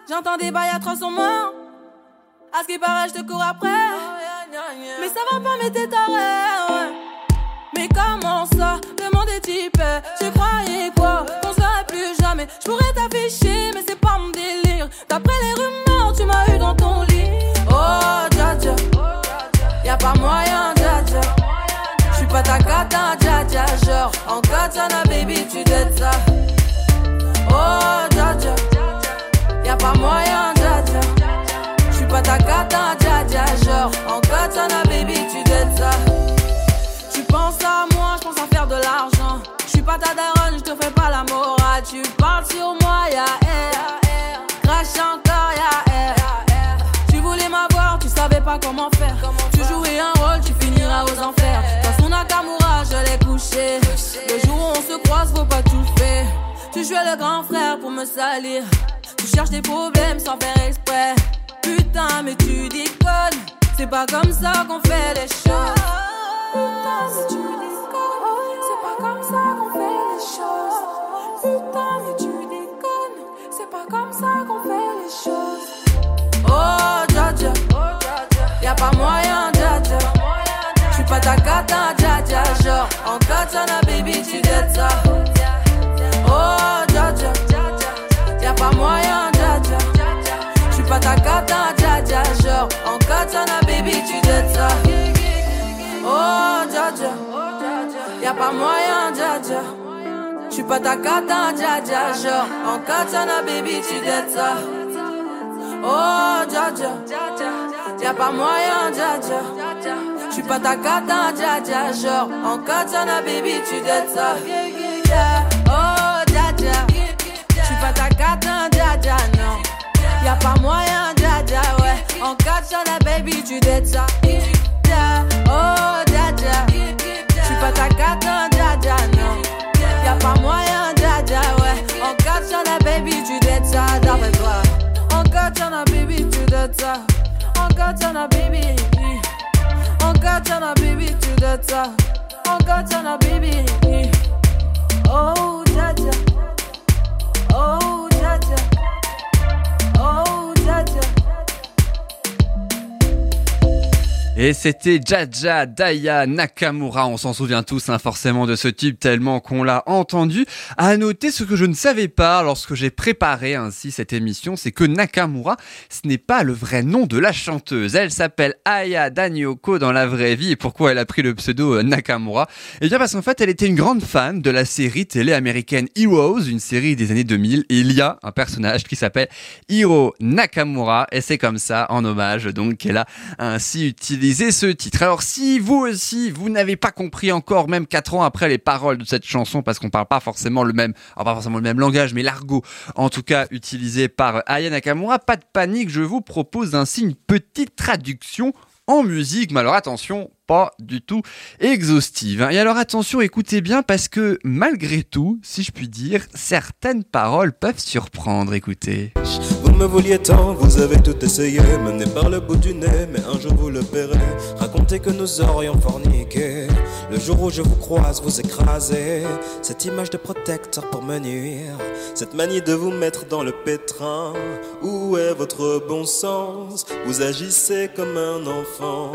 J'entends des bails moi. À ce paraît, je te cours après. Mais ça va pas, mais t'es. Mais comment ça? Est type. Tu croyais quoi? Jamais. Je pourrais t'afficher, mais c'est pas mon délire. D'après les rumeurs, tu m'as eu dans ton lit. Oh, dja dja. Y'a pas moyen, dja dja. J'suis pas ta cata, dja dja. Genre, en katana, baby, tu dettes ça. Oh, dja dja. Y'a pas moyen, dja dja. J'suis pas ta cata, dja dja. Genre, en katana, comment faire. Tu jouais un rôle, tu finiras aux enfers. Dans son Nakamura, je l'ai couché. Le jour où on se croise, faut pas tout faire. Tu jouais le grand frère pour me salir. Tu cherches des problèmes sans faire exprès. Putain, mais tu déconnes. C'est pas comme ça qu'on fait les choses. Putain, mais tu déconnes. C'est pas comme ça qu'on fait les choses. Putain, mais tu déconnes. C'est pas comme ça qu'on fait les choses. Pas moyen, dja dja. J'suis pas ta cata, dja dja. Genre, en katana, baby, tu dettes ça. Oh, dja dja. Y'a pas moyen, dja dja. J'suis pas ta cata, dja dja. Genre, en katana, baby, tu dettes ça. Oh, dja dja. Y'a pas moyen, dja dja. J'suis pas ta cata, dja dja. Genre, en katana, baby, tu dettes ça. Oh, dja dja. Y'a pas moyen, dja dja. J'suis pas ta cata, dja dja. Genre, en katana, baby, tu dettes ça. Oh, dja dja. J'suis pas ta cata, dja dja, non. Y'a pas moyen, dja dja, ouais. En katana, baby, tu dettes ça. Oh, dja dja. J'suis pas ta cata, dja dja, non. Y'a pas moyen, dja dja, ouais. En katana, baby, tu dettes ça. D'après toi. En katana, baby, tu dettes ça the top. On God, turn a baby. Oh, Jaja. Oh, Jaja. Oh, Et c'était Jaja Daya Nakamura, on s'en souvient tous hein, forcément de ce type tellement qu'on l'a entendu. À noter ce que je ne savais pas lorsque j'ai préparé ainsi cette émission, c'est que Nakamura, ce n'est pas le vrai nom de la chanteuse. Elle s'appelle Aya Danyoko dans la vraie vie. Et pourquoi elle a pris le pseudo euh, Nakamura? Eh bien parce qu'en fait elle était une grande fan de la série télé américaine Heroes, une série des années 2000. Et il y a un personnage qui s'appelle Hiro Nakamura et c'est comme ça en hommage donc qu'elle a ainsi utilisé ce titre. Alors si vous aussi, vous n'avez pas compris encore, même quatre ans après les paroles de cette chanson, parce qu'on parle pas forcément le même, pas forcément le même langage, mais l'argot, en tout cas utilisé par Aya Nakamura, pas de panique, je vous propose ainsi une petite traduction en musique. Mais alors attention, pas du tout exhaustive. Et alors attention, écoutez bien parce que malgré tout, si je puis dire, certaines paroles peuvent surprendre. Écoutez. Vouliez tant, vous avez tout essayé, mené par le bout du nez, mais un jour vous le paierez. Racontez que nous aurions forniqué. Le jour où je vous croise, vous écrasez. Cette image de protecteur pour me nuire. Cette manie de vous mettre dans le pétrin. Où est votre bon sens? Vous agissez comme un enfant.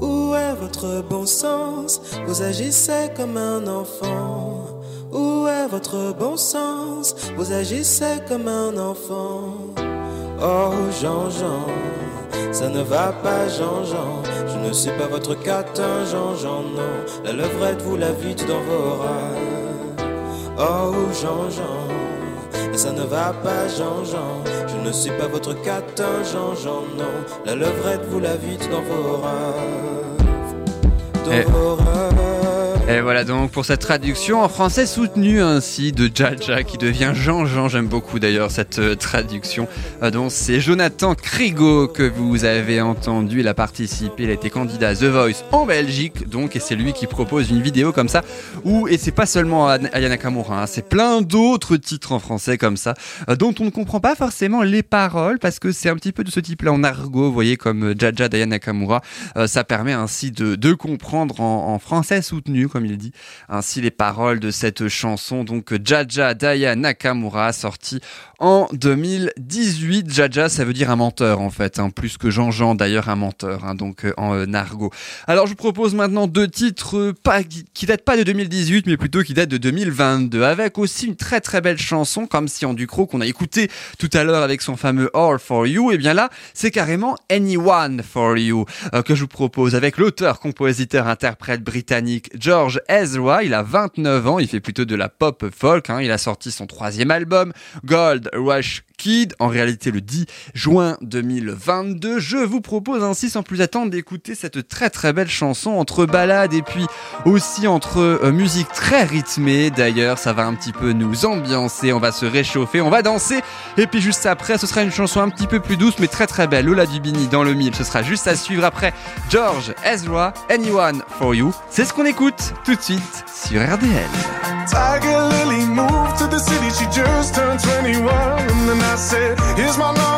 Où est votre bon sens? Vous agissez comme un enfant. Où est votre bon sens? Vous agissez comme un enfant. Oh Jean-Jean, ça ne va pas Jean-Jean. Je ne suis pas votre catin Jean-Jean, non. La levrette vous la vite dans vos rats. Oh Jean-Jean, ça ne va pas Jean-Jean. Je ne suis pas votre catin Jean-Jean, non. La levrette vous la vite dans vos rats. Dans Eh. vos rats. Et voilà donc pour cette traduction en français soutenue ainsi de Jaja qui devient Jean-Jean. J'aime beaucoup d'ailleurs cette euh, traduction. Euh, donc c'est Jonathan Krigo que vous avez entendu. Il a participé, il a été candidat à The Voice en Belgique donc et c'est lui qui propose une vidéo comme ça où et c'est pas seulement An- Aya Nakamura, hein, c'est plein d'autres titres en français comme ça euh, dont on ne comprend pas forcément les paroles parce que c'est un petit peu de ce type-là en argot, vous voyez comme Jaja d'Aya Nakamura. Ça permet ainsi de, comprendre en, en français soutenu, comme il dit, ainsi les paroles de cette chanson. Donc Jaja Daya Nakamura, sortie en 2018. Jaja, ça veut dire un menteur en fait, hein, plus que Jean-Jean d'ailleurs un menteur, hein, donc euh, en euh. Alors je vous propose maintenant deux titres euh, qui, datent pas de 2018, mais plutôt qui datent de 2022, avec aussi une très très belle chanson, comme si en Ducrot qu'on a écouté tout à l'heure avec son fameux All for You. Et bien là, c'est carrément Anyone for You euh, que je vous propose avec l'auteur, compositeur, interprète britannique George Ezra. Il a 29 ans, il fait plutôt de la pop folk. hein. Il a sorti son troisième album, Gold Rush Kid, en réalité le 10 juin 2022. Je vous propose ainsi sans plus attendre d'écouter cette très très belle chanson entre balade et puis aussi entre euh, musique très rythmée. D'ailleurs, ça va un petit peu nous ambiancer, on va se réchauffer, on va danser. Et puis juste après, ce sera une chanson un petit peu plus douce mais très très belle. Lola Dubini dans le mille, ce sera juste à suivre après George Ezra, Anyone for You. C'est ce qu'on écoute tout de suite sur RDL. The city, she just turned 21. And then I said, Here's my number,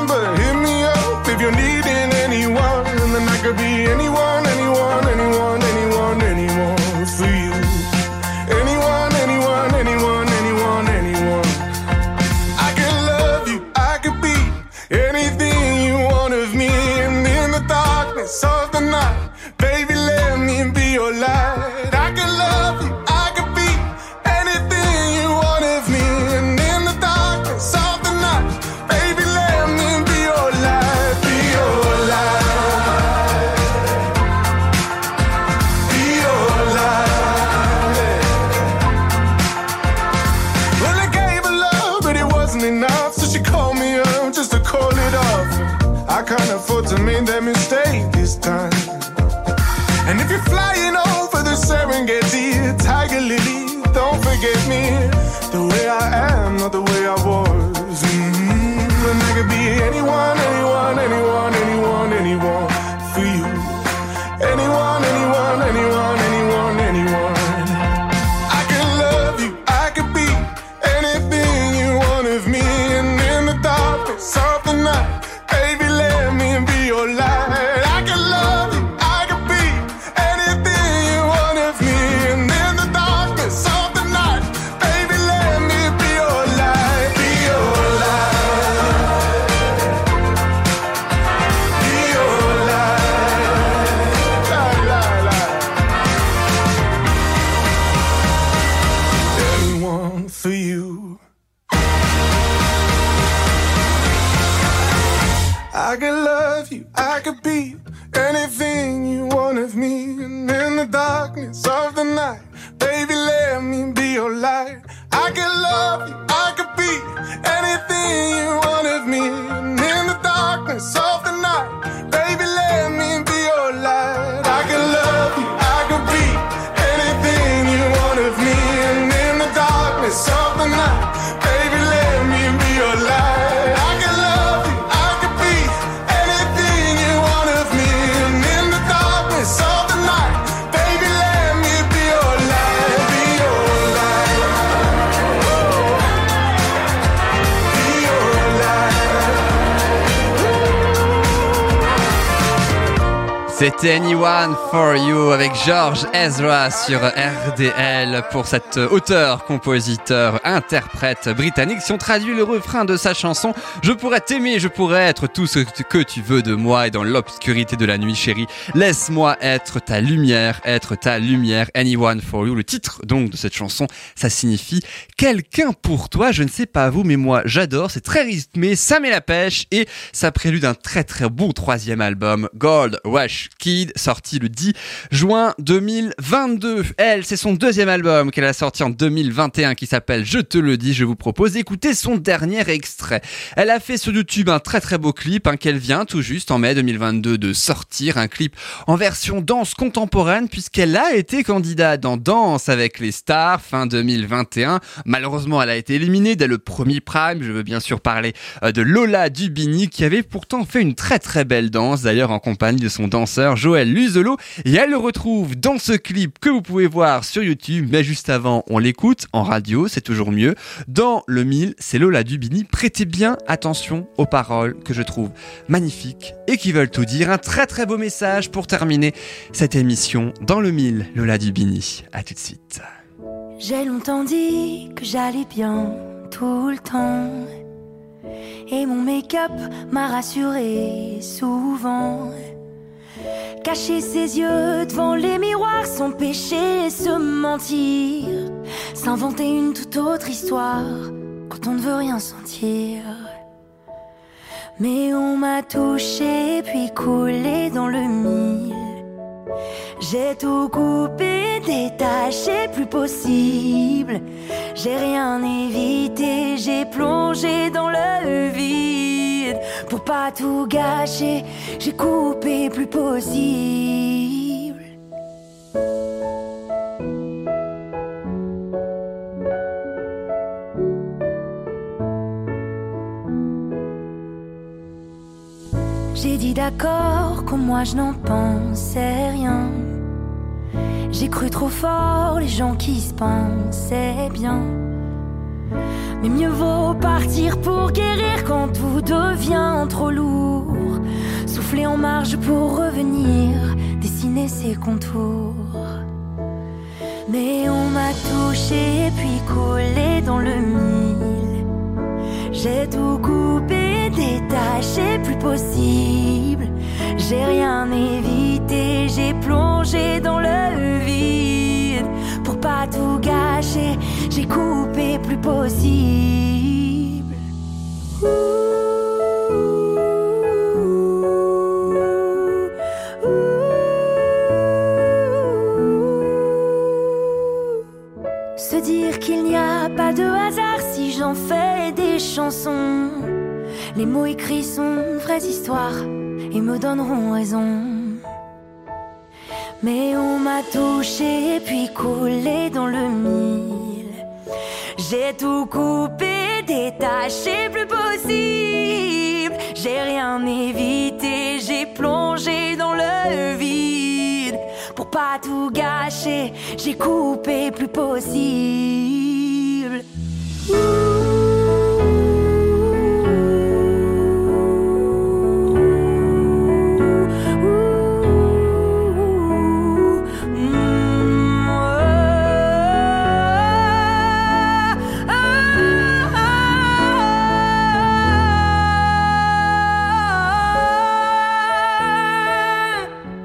C'était Anyone for You avec George Ezra sur RDL pour cet auteur, compositeur, interprète britannique. Si on traduit le refrain de sa chanson, je pourrais t'aimer, je pourrais être tout ce que tu veux de moi et dans l'obscurité de la nuit, chérie. Laisse-moi être ta lumière, être ta lumière. Anyone for You. Le titre donc de cette chanson, ça signifie quelqu'un pour toi. Je ne sais pas vous, mais moi j'adore. C'est très rythmé, ça met la pêche et ça prélude un très très bon troisième album, Gold Rush Kid, sorti le 10 juin 2022. Elle, c'est son deuxième album qu'elle a sorti en 2021 qui s'appelle Je te le dis. Je vous propose d'écouter son dernier extrait. Elle a fait sur YouTube un très très beau clip hein, qu'elle vient tout juste en mai 2022 de sortir, un clip en version danse contemporaine puisqu'elle a été candidate dans Danse avec les stars fin 2021. Malheureusement, elle a été éliminée dès le premier prime. Je veux bien sûr parler euh, de Lola Dubini qui avait pourtant fait une très très belle danse d'ailleurs en compagnie de son danseur Joël Luzolo. Et elle le retrouve dans ce clip que vous pouvez voir sur YouTube. Mais juste avant on l'écoute en radio c'est toujours mieux. Dans le mille c'est Lola Dubini. Prêtez bien attention aux paroles que je trouve magnifiques et qui veulent tout dire. Un très très beau message pour terminer cette émission dans le mille. Lola Dubini à tout de suite. J'ai longtemps dit que j'allais bien tout le temps. Et mon make-up m'a rassuré souvent. Cacher ses yeux devant les miroirs, son péché, se mentir. S'inventer une toute autre histoire quand on ne veut rien sentir. Mais on m'a touché puis coulé dans le mille. J'ai tout coupé, détaché, plus possible. J'ai rien évité, j'ai plongé dans le vide. Pour pas tout gâcher, j'ai coupé, plus possible. J'ai dit d'accord, comme moi je n'en pensais rien. J'ai cru trop fort les gens qui se pensaient bien. Mais mieux vaut partir pour guérir quand tout devient trop lourd. Souffler en marge pour revenir, dessiner ses contours. Mais on m'a touché puis collé dans le mille. J'ai tout coupé, détaché, plus possible. J'ai rien évité, j'ai plongé dans le vide. Pour pas tout gâcher, j'ai coupé, plus possible. Se dire qu'il n'y a pas de hasard si j'en fais des chansons. Les mots écrits sont vraies histoires et me donneront raison. Mais on m'a touché puis coulé dans le mille. J'ai tout coupé, détaché, plus possible. J'ai rien évité, j'ai plongé dans le vide. Pour pas tout gâcher, j'ai coupé, plus possible.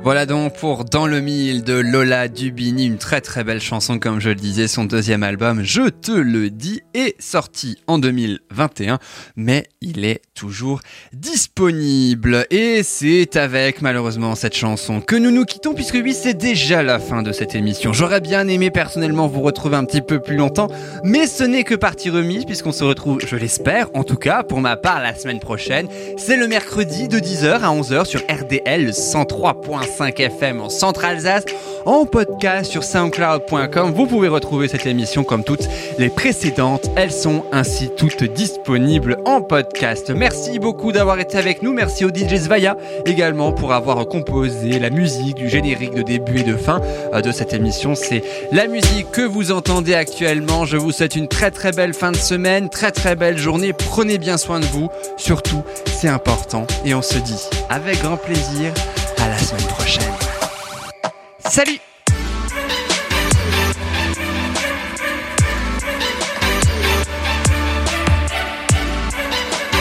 Voilà donc pour Dans le mille de Lola Dubini, une très très belle chanson comme je le disais, son deuxième album Je te le dis est sorti en 2021 mais il est toujours disponible et c'est avec malheureusement cette chanson que nous nous quittons puisque oui c'est déjà la fin de cette émission. J'aurais bien aimé personnellement vous retrouver un petit peu plus longtemps mais ce n'est que partie remise puisqu'on se retrouve, je l'espère en tout cas pour ma part la semaine prochaine. C'est le mercredi de 10h à 11h sur RDL 103.5 FM en Centre-Alsace, en podcast sur soundcloud.com. Vous pouvez retrouver cette émission comme toutes les précédentes. Elles sont ainsi toutes disponibles en podcast. Merci beaucoup d'avoir été avec nous. Merci au DJ Svaya également pour avoir composé la musique du générique de début et de fin euh, de cette émission. C'est la musique que vous entendez actuellement. Je vous souhaite une très très belle fin de semaine, très très belle journée. Prenez bien soin de vous. Surtout, c'est important. Et on se dit avec grand plaisir la semaine prochaine. Salut